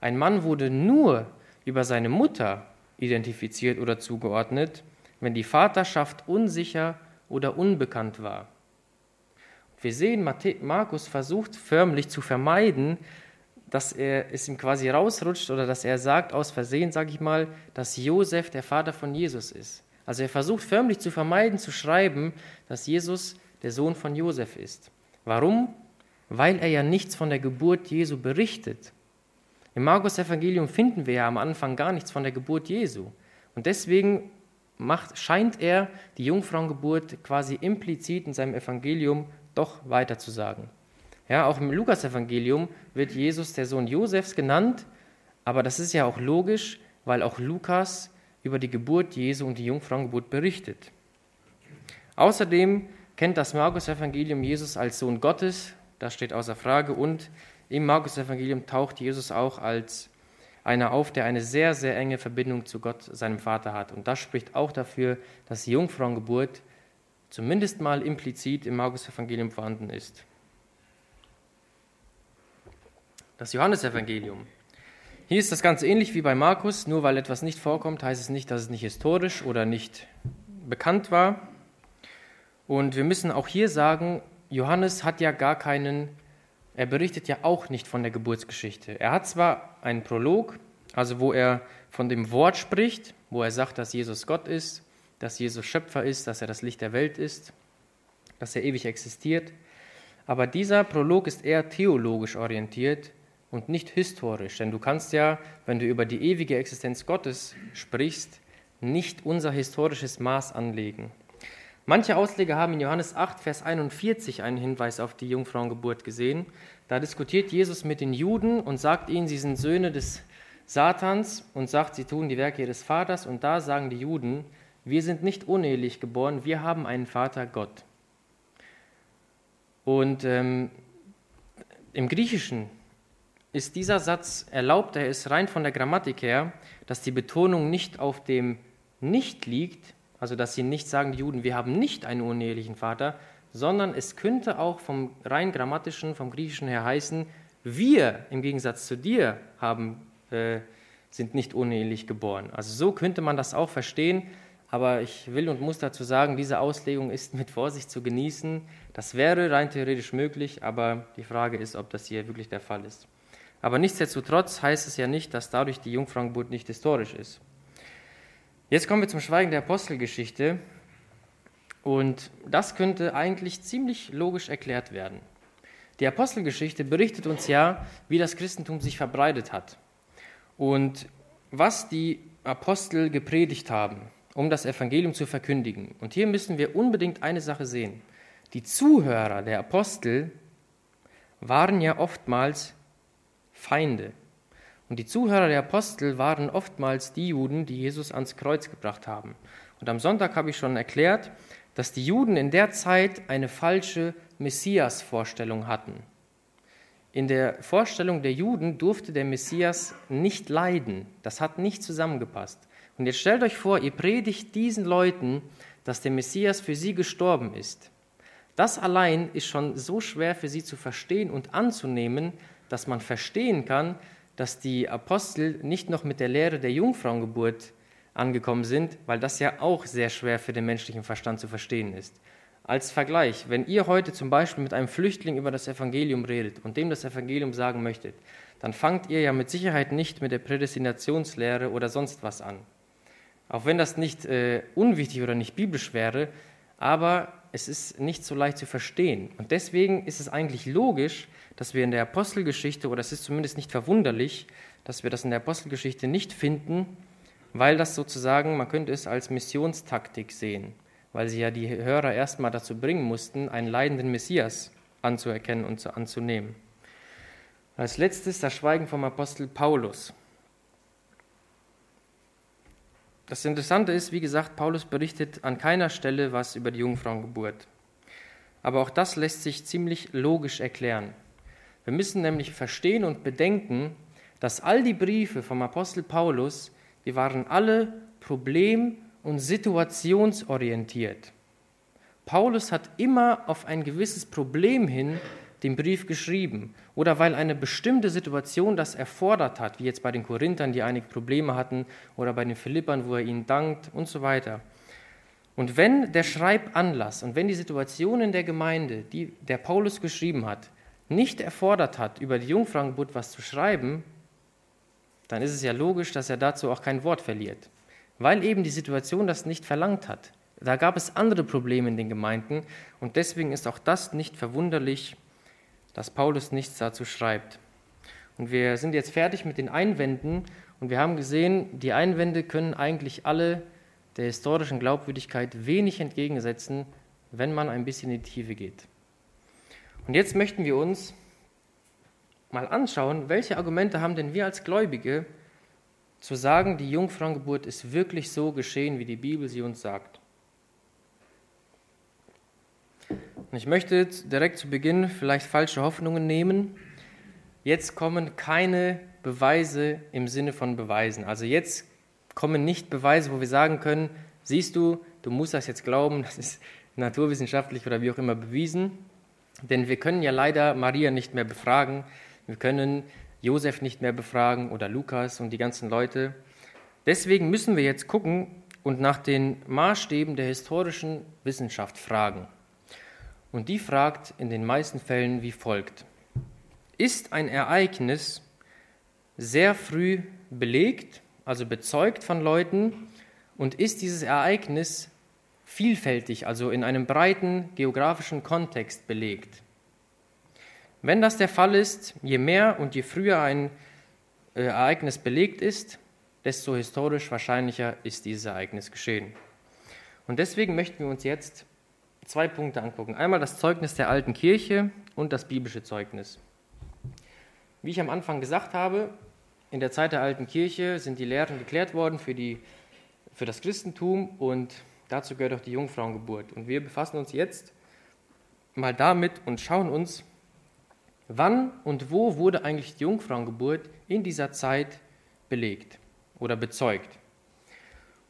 Ein Mann wurde nur über seine Mutter identifiziert oder zugeordnet, wenn die Vaterschaft unsicher oder unbekannt war. Wir sehen, Markus versucht förmlich zu vermeiden, dass er es ihm quasi rausrutscht oder dass er sagt aus Versehen, sage ich mal, dass Josef der Vater von Jesus ist. Also er versucht förmlich zu vermeiden, zu schreiben, dass Jesus der Sohn von Josef ist. Warum? Weil er ja nichts von der Geburt Jesu berichtet. Im Markus Evangelium finden wir ja am Anfang gar nichts von der Geburt Jesu. Und deswegen macht, scheint er die Jungfrauengeburt quasi implizit in seinem Evangelium doch weiter zu sagen. Ja, auch im Lukas-Evangelium wird Jesus der Sohn Josefs genannt, aber das ist ja auch logisch, weil auch Lukas über die Geburt Jesu und die Jungfrauengeburt berichtet. Außerdem kennt das Markus-Evangelium Jesus als Sohn Gottes, das steht außer Frage, und im Markus-Evangelium taucht Jesus auch als einer auf, der eine sehr, sehr enge Verbindung zu Gott, seinem Vater hat. Und das spricht auch dafür, dass die Jungfrauengeburt zumindest mal implizit im Markus-Evangelium vorhanden ist. Das Johannesevangelium. Hier ist das Ganze ähnlich wie bei Markus, nur weil etwas nicht vorkommt, heißt es nicht, dass es nicht historisch oder nicht bekannt war. Und wir müssen auch hier sagen, Johannes hat ja gar keinen, er berichtet ja auch nicht von der Geburtsgeschichte. Er hat zwar einen Prolog, also wo er von dem Wort spricht, wo er sagt, dass Jesus Gott ist, dass Jesus Schöpfer ist, dass er das Licht der Welt ist, dass er ewig existiert. Aber dieser Prolog ist eher theologisch orientiert und nicht historisch. Denn du kannst ja, wenn du über die ewige Existenz Gottes sprichst, nicht unser historisches Maß anlegen. Manche Ausleger haben in Johannes 8, Vers 41 einen Hinweis auf die Jungfrauengeburt gesehen. Da diskutiert Jesus mit den Juden und sagt ihnen, sie sind Söhne des Satans und sagt, sie tun die Werke ihres Vaters. Und da sagen die Juden, wir sind nicht unehelich geboren, wir haben einen Vater Gott. Und ähm, im Griechischen ist dieser Satz erlaubt, er ist rein von der Grammatik her, dass die Betonung nicht auf dem Nicht liegt, also dass sie nicht sagen, die Juden, wir haben nicht einen unehelichen Vater, sondern es könnte auch vom rein grammatischen, vom Griechischen her heißen, wir im Gegensatz zu dir haben, äh, sind nicht unehelich geboren. Also so könnte man das auch verstehen, aber ich will und muss dazu sagen, diese Auslegung ist mit Vorsicht zu genießen. Das wäre rein theoretisch möglich, aber die Frage ist, ob das hier wirklich der Fall ist. Aber nichtsdestotrotz heißt es ja nicht, dass dadurch die Jungfrauengeburt nicht historisch ist. Jetzt kommen wir zum Schweigen der Apostelgeschichte. Und das könnte eigentlich ziemlich logisch erklärt werden. Die Apostelgeschichte berichtet uns ja, wie das Christentum sich verbreitet hat und was die Apostel gepredigt haben, um das Evangelium zu verkündigen. Und hier müssen wir unbedingt eine Sache sehen. Die Zuhörer der Apostel waren ja oftmals Feinde. Und die Zuhörer der Apostel waren oftmals die Juden, die Jesus ans Kreuz gebracht haben. Und am Sonntag habe ich schon erklärt, dass die Juden in der Zeit eine falsche Messias-Vorstellung hatten. In der Vorstellung der Juden durfte der Messias nicht leiden. Das hat nicht zusammengepasst. Und jetzt stellt euch vor, ihr predigt diesen Leuten, dass der Messias für sie gestorben ist. Das allein ist schon so schwer für sie zu verstehen und anzunehmen, dass man verstehen kann, dass die Apostel nicht noch mit der Lehre der Jungfrauengeburt angekommen sind, weil das ja auch sehr schwer für den menschlichen Verstand zu verstehen ist. Als Vergleich, wenn ihr heute zum Beispiel mit einem Flüchtling über das Evangelium redet und dem das Evangelium sagen möchtet, dann fangt ihr ja mit Sicherheit nicht mit der Prädestinationslehre oder sonst was an. Auch wenn das nicht äh, unwichtig oder nicht biblisch wäre, aber es ist nicht so leicht zu verstehen. Und deswegen ist es eigentlich logisch, dass wir in der Apostelgeschichte, oder es ist zumindest nicht verwunderlich, dass wir das in der Apostelgeschichte nicht finden, weil das sozusagen, man könnte es als Missionstaktik sehen, weil sie ja die Hörer erstmal dazu bringen mussten, einen leidenden Messias anzuerkennen und anzunehmen. Als letztes das Schweigen vom Apostel Paulus. Das Interessante ist, wie gesagt, Paulus berichtet an keiner Stelle was über die Jungfrauengeburt. Aber auch das lässt sich ziemlich logisch erklären. Wir müssen nämlich verstehen und bedenken, dass all die Briefe vom Apostel Paulus, die waren alle problem- und situationsorientiert. Paulus hat immer auf ein gewisses Problem hin den Brief geschrieben oder weil eine bestimmte Situation das erfordert hat, wie jetzt bei den Korinthern, die einige Probleme hatten, oder bei den Philippern, wo er ihnen dankt und so weiter. Und wenn der Schreibanlass und wenn die Situation in der Gemeinde, die der Paulus geschrieben hat, nicht erfordert hat, über die Jungfrauengeburt was zu schreiben, dann ist es ja logisch, dass er dazu auch kein Wort verliert, weil eben die Situation das nicht verlangt hat. Da gab es andere Probleme in den Gemeinden und deswegen ist auch das nicht verwunderlich, dass Paulus nichts dazu schreibt. Und wir sind jetzt fertig mit den Einwänden und wir haben gesehen, die Einwände können eigentlich alle der historischen Glaubwürdigkeit wenig entgegensetzen, wenn man ein bisschen in die Tiefe geht. Und jetzt möchten wir uns mal anschauen, welche Argumente haben denn wir als Gläubige zu sagen, die Jungfrauengeburt ist wirklich so geschehen, wie die Bibel sie uns sagt. Und ich möchte direkt zu Beginn vielleicht falsche Hoffnungen nehmen. Jetzt kommen keine Beweise im Sinne von Beweisen. Also jetzt kommen nicht Beweise, wo wir sagen können, siehst du, du musst das jetzt glauben, das ist naturwissenschaftlich oder wie auch immer bewiesen. Denn wir können ja leider Maria nicht mehr befragen, wir können Josef nicht mehr befragen oder Lukas und die ganzen Leute. Deswegen müssen wir jetzt gucken und nach den Maßstäben der historischen Wissenschaft fragen. Und die fragt in den meisten Fällen wie folgt. Ist ein Ereignis sehr früh belegt, also bezeugt von Leuten, und ist dieses Ereignis vielfältig, also in einem breiten geografischen Kontext belegt? Wenn das der Fall ist, je mehr und je früher ein äh, Ereignis belegt ist, desto historisch wahrscheinlicher ist dieses Ereignis geschehen. Und deswegen möchten wir uns jetzt zwei Punkte angucken. Einmal das Zeugnis der alten Kirche und das biblische Zeugnis. Wie ich am Anfang gesagt habe, in der Zeit der alten Kirche sind die Lehren geklärt worden für, die, für das Christentum und dazu gehört auch die Jungfrauengeburt. Und wir befassen uns jetzt mal damit und schauen uns, wann und wo wurde eigentlich die Jungfrauengeburt in dieser Zeit belegt oder bezeugt.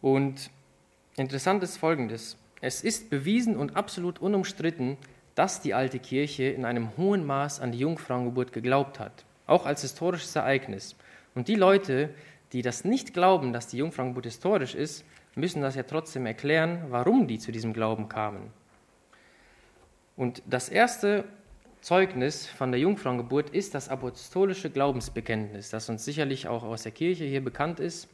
Und interessant ist Folgendes. Es ist bewiesen und absolut unumstritten, dass die alte Kirche in einem hohen Maß an die Jungfrauengeburt geglaubt hat, auch als historisches Ereignis. Und die Leute, die das nicht glauben, dass die Jungfrauengeburt historisch ist, müssen das ja trotzdem erklären, warum die zu diesem Glauben kamen. Und das erste Zeugnis von der Jungfrauengeburt ist das apostolische Glaubensbekenntnis, das uns sicherlich auch aus der Kirche hier bekannt ist.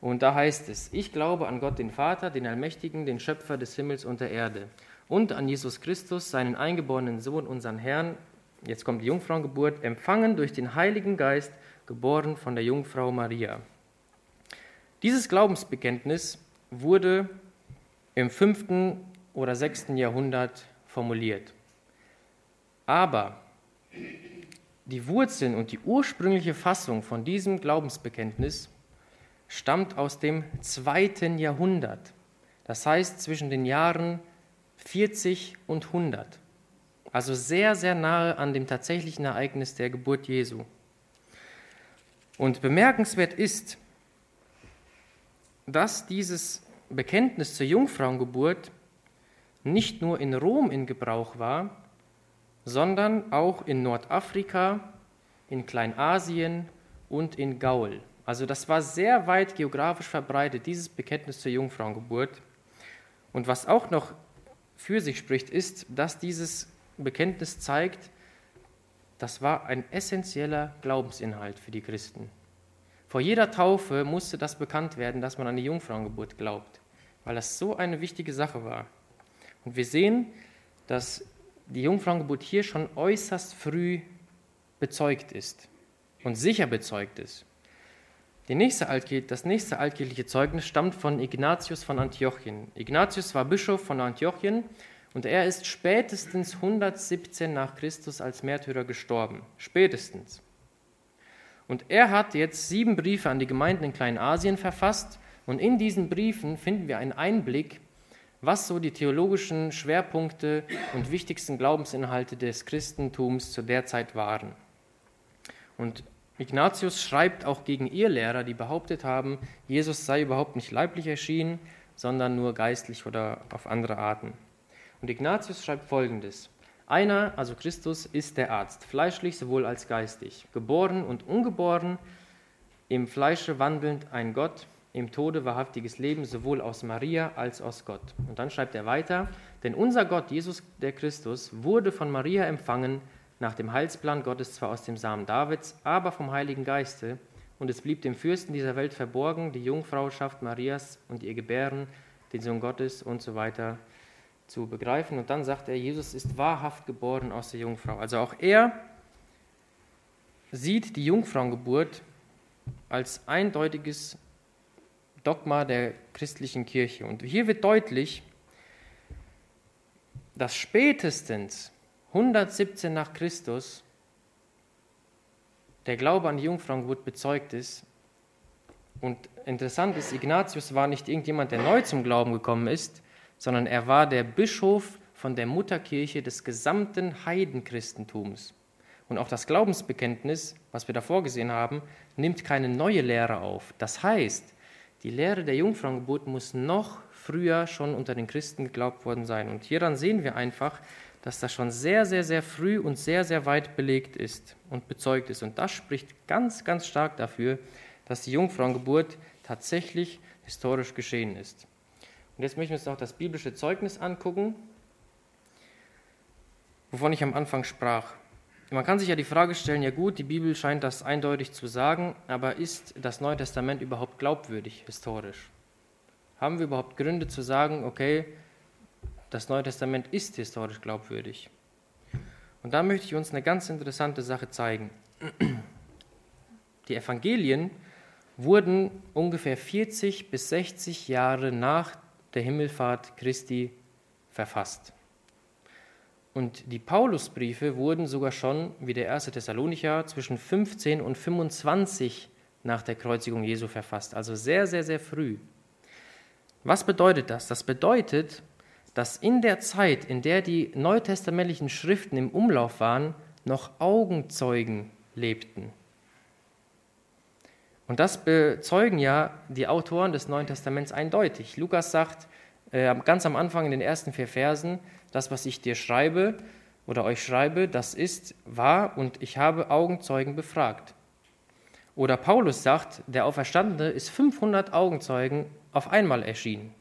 Und da heißt es, ich glaube an Gott den Vater, den Allmächtigen, den Schöpfer des Himmels und der Erde und an Jesus Christus, seinen eingeborenen Sohn, unseren Herrn, jetzt kommt die Jungfrauengeburt, empfangen durch den Heiligen Geist, geboren von der Jungfrau Maria. Dieses Glaubensbekenntnis wurde im 5. oder 6. Jahrhundert formuliert. Aber die Wurzeln und die ursprüngliche Fassung von diesem Glaubensbekenntnis stammt aus dem zweiten Jahrhundert. Das heißt zwischen den Jahren 40 und 100. Also sehr, sehr nahe an dem tatsächlichen Ereignis der Geburt Jesu. Und bemerkenswert ist, dass dieses Bekenntnis zur Jungfrauengeburt nicht nur in Rom in Gebrauch war, sondern auch in Nordafrika, in Kleinasien und in Gaul. Also das war sehr weit geografisch verbreitet, dieses Bekenntnis zur Jungfrauengeburt. Und was auch noch für sich spricht, ist, dass dieses Bekenntnis zeigt, das war ein essentieller Glaubensinhalt für die Christen. Vor jeder Taufe musste das bekannt werden, dass man an die Jungfrauengeburt glaubt, weil das so eine wichtige Sache war. Und wir sehen, dass die Jungfrauengeburt hier schon äußerst früh bezeugt ist und sicher bezeugt ist. Nächste das nächste altkirchliche Zeugnis stammt von Ignatius von Antiochien. Ignatius war Bischof von Antiochien und er ist spätestens 117 nach Christus als Märtyrer gestorben. Spätestens. Und er hat jetzt sieben Briefe an die Gemeinden in Kleinasien verfasst und in diesen Briefen finden wir einen Einblick, was so die theologischen Schwerpunkte und wichtigsten Glaubensinhalte des Christentums zu der Zeit waren. Und Ignatius schreibt auch gegen Irrlehrer, die behauptet haben, Jesus sei überhaupt nicht leiblich erschienen, sondern nur geistlich oder auf andere Arten. Und Ignatius schreibt folgendes: Einer, also Christus, ist der Arzt, fleischlich sowohl als geistig, geboren und ungeboren, im Fleische wandelnd ein Gott, im Tode wahrhaftiges Leben, sowohl aus Maria als aus Gott. Und dann schreibt er weiter: Denn unser Gott, Jesus der Christus, wurde von Maria empfangen nach dem Heilsplan Gottes zwar aus dem Samen Davids, aber vom Heiligen Geiste, und es blieb dem Fürsten dieser Welt verborgen, die Jungfrauschaft Marias und ihr Gebären, den Sohn Gottes und so weiter zu begreifen. Und dann sagt er, Jesus ist wahrhaft geboren aus der Jungfrau. Also auch er sieht die Jungfrauengeburt als eindeutiges Dogma der christlichen Kirche. Und hier wird deutlich, dass spätestens 117 nach Christus der Glaube an die Jungfrauengeburt bezeugt ist. Und interessant ist, Ignatius war nicht irgendjemand, der neu zum Glauben gekommen ist, sondern er war der Bischof von der Mutterkirche des gesamten Heidenchristentums. Und auch das Glaubensbekenntnis, was wir davor gesehen haben, nimmt keine neue Lehre auf. Das heißt, die Lehre der Jungfrauengeburt muss noch früher schon unter den Christen geglaubt worden sein. Und hieran sehen wir einfach, dass das schon sehr, sehr, sehr früh und sehr, sehr weit belegt ist und bezeugt ist. Und das spricht ganz, ganz stark dafür, dass die Jungfrauengeburt tatsächlich historisch geschehen ist. Und jetzt möchten wir uns noch das biblische Zeugnis angucken, wovon ich am Anfang sprach. Man kann sich ja die Frage stellen, ja gut, die Bibel scheint das eindeutig zu sagen, aber ist das Neue Testament überhaupt glaubwürdig historisch? Haben wir überhaupt Gründe zu sagen, okay, das Neue Testament ist historisch glaubwürdig. Und da möchte ich uns eine ganz interessante Sache zeigen. Die Evangelien wurden ungefähr 40 bis 60 Jahre nach der Himmelfahrt Christi verfasst. Und die Paulusbriefe wurden sogar schon, wie der erste Thessalonicher, zwischen 15 und 25 nach der Kreuzigung Jesu verfasst, also sehr, sehr, sehr früh. Was bedeutet das? Das bedeutet, dass in der Zeit, in der die neutestamentlichen Schriften im Umlauf waren, noch Augenzeugen lebten. Und das bezeugen ja die Autoren des Neuen Testaments eindeutig. Lukas sagt äh, ganz am Anfang in den ersten vier Versen, das, was ich dir schreibe oder euch schreibe, das ist wahr und ich habe Augenzeugen befragt. Oder Paulus sagt, der Auferstandene ist 500 Augenzeugen auf einmal erschienen.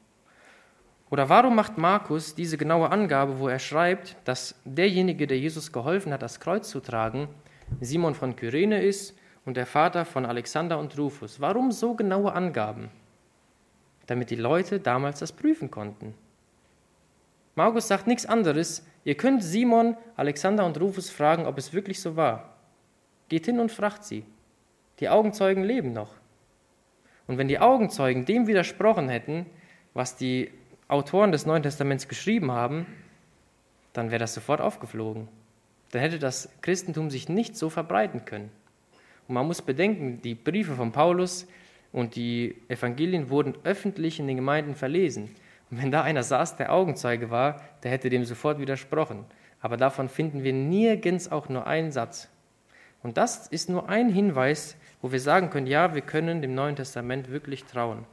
Oder warum macht Markus diese genaue Angabe, wo er schreibt, dass derjenige, der Jesus geholfen hat, das Kreuz zu tragen, Simon von Kyrene ist und der Vater von Alexander und Rufus? Warum so genaue Angaben? Damit die Leute damals das prüfen konnten. Markus sagt nichts anderes. Ihr könnt Simon, Alexander und Rufus fragen, ob es wirklich so war. Geht hin und fragt sie. Die Augenzeugen leben noch. Und wenn die Augenzeugen dem widersprochen hätten, was die Autoren des Neuen Testaments geschrieben haben, dann wäre das sofort aufgeflogen. Dann hätte das Christentum sich nicht so verbreiten können. Und man muss bedenken, die Briefe von Paulus und die Evangelien wurden öffentlich in den Gemeinden verlesen. Und wenn da einer saß, der Augenzeuge war, der hätte dem sofort widersprochen. Aber davon finden wir nirgends auch nur einen Satz. Und das ist nur ein Hinweis, wo wir sagen können, ja, wir können dem Neuen Testament wirklich trauen.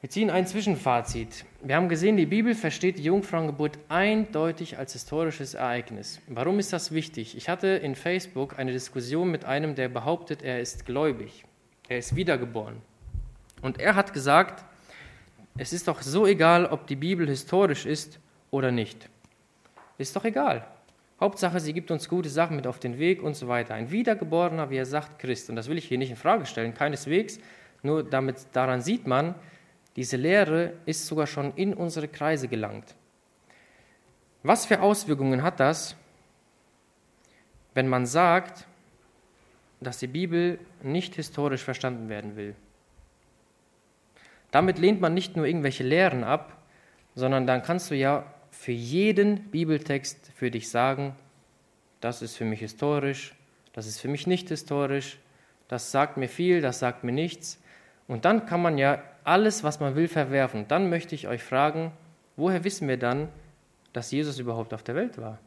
Wir ziehen ein Zwischenfazit. Wir haben gesehen, die Bibel versteht die Jungfrauengeburt eindeutig als historisches Ereignis. Warum ist das wichtig? Ich hatte in Facebook eine Diskussion mit einem, der behauptet, er ist gläubig. Er ist wiedergeboren. Und er hat gesagt, es ist doch so egal, ob die Bibel historisch ist oder nicht. Ist doch egal. Hauptsache, sie gibt uns gute Sachen mit auf den Weg und so weiter. Ein Wiedergeborener, wie er sagt, Christ. Und das will ich hier nicht in Frage stellen, keineswegs. Nur damit daran sieht man, diese Lehre ist sogar schon in unsere Kreise gelangt. Was für Auswirkungen hat das, wenn man sagt, dass die Bibel nicht historisch verstanden werden will. Damit lehnt man nicht nur irgendwelche Lehren ab, sondern dann kannst du ja für jeden Bibeltext für dich sagen, das ist für mich historisch, das ist für mich nicht historisch, das sagt mir viel, das sagt mir nichts. Und dann kann man ja alles, was man will, verwerfen. Dann möchte ich euch fragen, woher wissen wir dann, dass Jesus überhaupt auf der Welt war?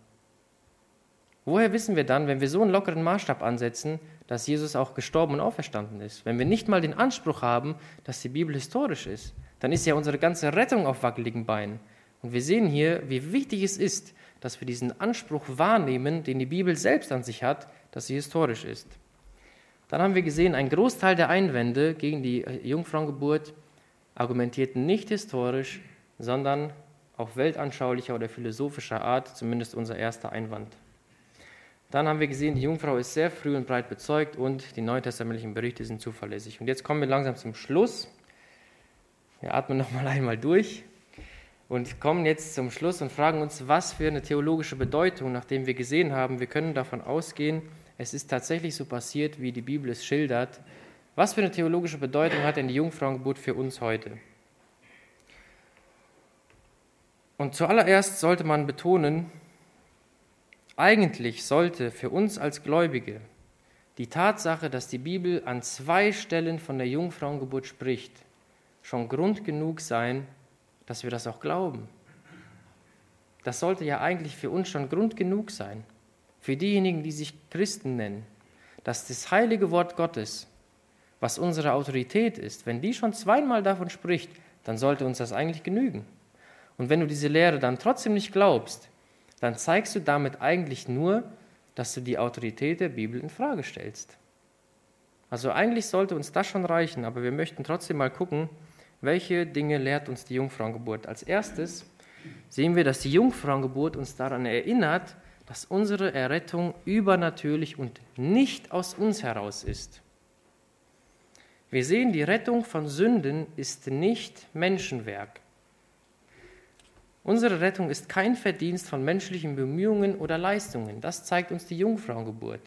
Woher wissen wir dann, wenn wir so einen lockeren Maßstab ansetzen, dass Jesus auch gestorben und auferstanden ist? Wenn wir nicht mal den Anspruch haben, dass die Bibel historisch ist, dann ist ja unsere ganze Rettung auf wackeligen Beinen. Und wir sehen hier, wie wichtig es ist, dass wir diesen Anspruch wahrnehmen, den die Bibel selbst an sich hat, dass sie historisch ist. Dann haben wir gesehen, ein Großteil der Einwände gegen die Jungfrauengeburt argumentierten nicht historisch, sondern auf weltanschaulicher oder philosophischer Art, zumindest unser erster Einwand. Dann haben wir gesehen, die Jungfrau ist sehr früh und breit bezeugt und die neutestamentlichen Berichte sind zuverlässig. Und jetzt kommen wir langsam zum Schluss. Wir atmen nochmal einmal durch und kommen jetzt zum Schluss und fragen uns, was für eine theologische Bedeutung, nachdem wir gesehen haben, wir können davon ausgehen, es ist tatsächlich so passiert, wie die Bibel es schildert. Was für eine theologische Bedeutung hat denn die Jungfrauengeburt für uns heute? Und zuallererst sollte man betonen, eigentlich sollte für uns als Gläubige die Tatsache, dass die Bibel an zwei Stellen von der Jungfrauengeburt spricht, schon Grund genug sein, dass wir das auch glauben. Das sollte ja eigentlich für uns schon Grund genug sein, für diejenigen, die sich Christen nennen, dass das heilige Wort Gottes, was unsere Autorität ist, wenn die schon zweimal davon spricht, dann sollte uns das eigentlich genügen. Und wenn du diese Lehre dann trotzdem nicht glaubst, dann zeigst du damit eigentlich nur, dass du die Autorität der Bibel in Frage stellst. Also eigentlich sollte uns das schon reichen, aber wir möchten trotzdem mal gucken, welche Dinge lehrt uns die Jungfrauengeburt. Als erstes sehen wir, dass die Jungfrauengeburt uns daran erinnert, dass unsere Errettung übernatürlich und nicht aus uns heraus ist. Wir sehen, die Rettung von Sünden ist nicht Menschenwerk. Unsere Rettung ist kein Verdienst von menschlichen Bemühungen oder Leistungen. Das zeigt uns die Jungfrauengeburt.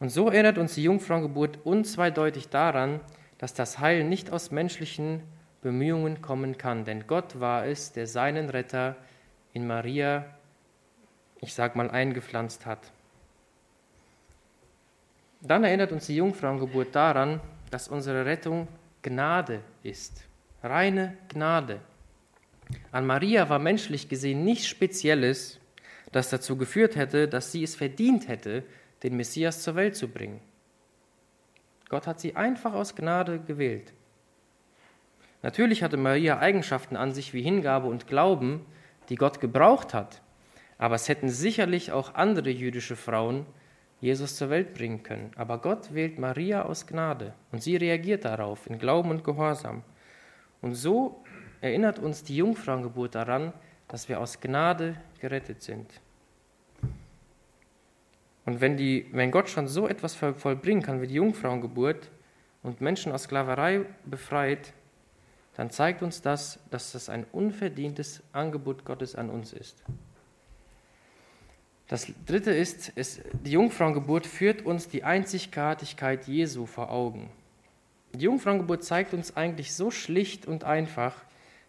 Und so erinnert uns die Jungfrauengeburt unzweideutig daran, dass das Heil nicht aus menschlichen Bemühungen kommen kann. Denn Gott war es, der seinen Retter in Maria, ich sag mal, eingepflanzt hat. Dann erinnert uns die Jungfrauengeburt daran, dass unsere Rettung Gnade ist reine Gnade. An Maria war menschlich gesehen nichts Spezielles, das dazu geführt hätte, dass sie es verdient hätte, den Messias zur Welt zu bringen. Gott hat sie einfach aus Gnade gewählt. Natürlich hatte Maria Eigenschaften an sich wie Hingabe und Glauben, die Gott gebraucht hat, aber es hätten sicherlich auch andere jüdische Frauen Jesus zur Welt bringen können. Aber Gott wählt Maria aus Gnade und sie reagiert darauf in Glauben und Gehorsam. Und so erinnert uns die Jungfrauengeburt daran, dass wir aus Gnade gerettet sind. Und wenn, die, wenn Gott schon so etwas vollbringen kann wie die Jungfrauengeburt und Menschen aus Sklaverei befreit, dann zeigt uns das, dass das ein unverdientes Angebot Gottes an uns ist. Das dritte ist, es, die Jungfrauengeburt führt uns die Einzigartigkeit Jesu vor Augen. Die Jungfrauengeburt zeigt uns eigentlich so schlicht und einfach,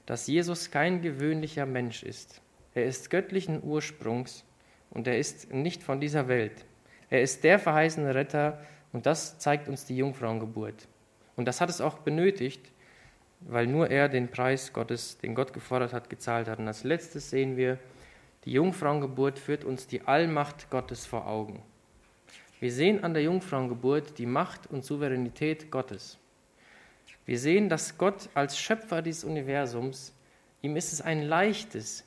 dass Jesus kein gewöhnlicher Mensch ist. Er ist göttlichen Ursprungs und er ist nicht von dieser Welt. Er ist der verheißene Retter und das zeigt uns die Jungfrauengeburt. Und das hat es auch benötigt, weil nur er den Preis Gottes, den Gott gefordert hat, gezahlt hat. Und als letztes sehen wir, die Jungfrauengeburt führt uns die Allmacht Gottes vor Augen. Wir sehen an der Jungfrauengeburt die Macht und Souveränität Gottes. Wir sehen, dass Gott als Schöpfer dieses Universums, ihm ist es ein leichtes,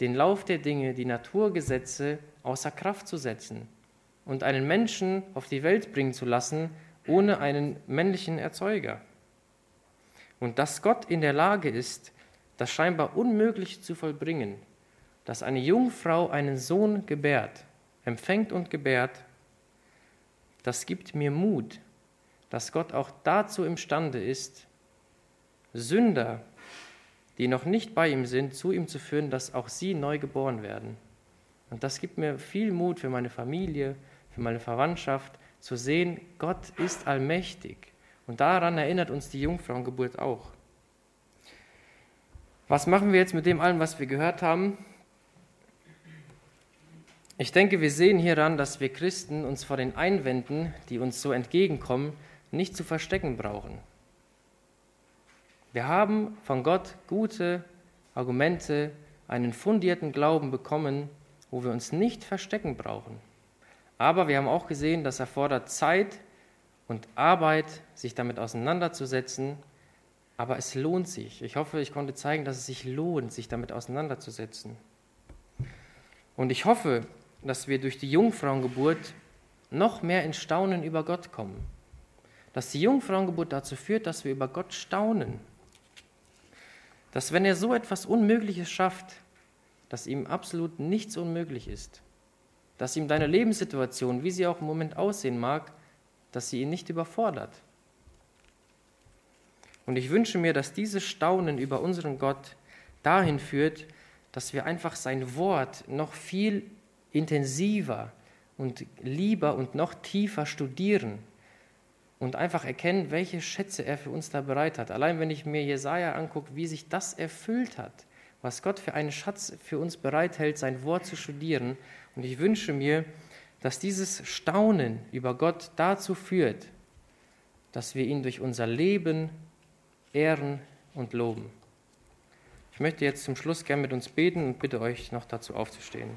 den Lauf der Dinge, die Naturgesetze außer Kraft zu setzen und einen Menschen auf die Welt bringen zu lassen, ohne einen männlichen Erzeuger. Und dass Gott in der Lage ist, das scheinbar Unmögliche zu vollbringen, dass eine Jungfrau einen Sohn gebärt, empfängt und gebärt, das gibt mir Mut, dass Gott auch dazu imstande ist, Sünder, die noch nicht bei ihm sind, zu ihm zu führen, dass auch sie neu geboren werden. Und das gibt mir viel Mut für meine Familie, für meine Verwandtschaft, zu sehen, Gott ist allmächtig. Und daran erinnert uns die Jungfrauengeburt auch. Was machen wir jetzt mit dem allem, was wir gehört haben? Ich denke, wir sehen hieran, dass wir Christen uns vor den Einwänden, die uns so entgegenkommen, nicht zu verstecken brauchen. Wir haben von Gott gute Argumente, einen fundierten Glauben bekommen, wo wir uns nicht verstecken brauchen. Aber wir haben auch gesehen, das erfordert Zeit und Arbeit, sich damit auseinanderzusetzen. Aber es lohnt sich. Ich hoffe, ich konnte zeigen, dass es sich lohnt, sich damit auseinanderzusetzen. Und ich hoffe, dass wir durch die Jungfrauengeburt noch mehr in Staunen über Gott kommen. Dass die Jungfrauengeburt dazu führt, dass wir über Gott staunen. Dass wenn er so etwas Unmögliches schafft, dass ihm absolut nichts unmöglich ist. Dass ihm deine Lebenssituation, wie sie auch im Moment aussehen mag, dass sie ihn nicht überfordert. Und ich wünsche mir, dass dieses Staunen über unseren Gott dahin führt, dass wir einfach sein Wort noch viel intensiver und lieber und noch tiefer studieren und einfach erkennen, welche Schätze er für uns da bereit hat. Allein wenn ich mir Jesaja angucke, wie sich das erfüllt hat, was Gott für einen Schatz für uns bereithält, sein Wort zu studieren. Und ich wünsche mir, dass dieses Staunen über Gott dazu führt, dass wir ihn durch unser Leben ehren und loben. Ich möchte jetzt zum Schluss gern mit uns beten und bitte euch noch dazu aufzustehen.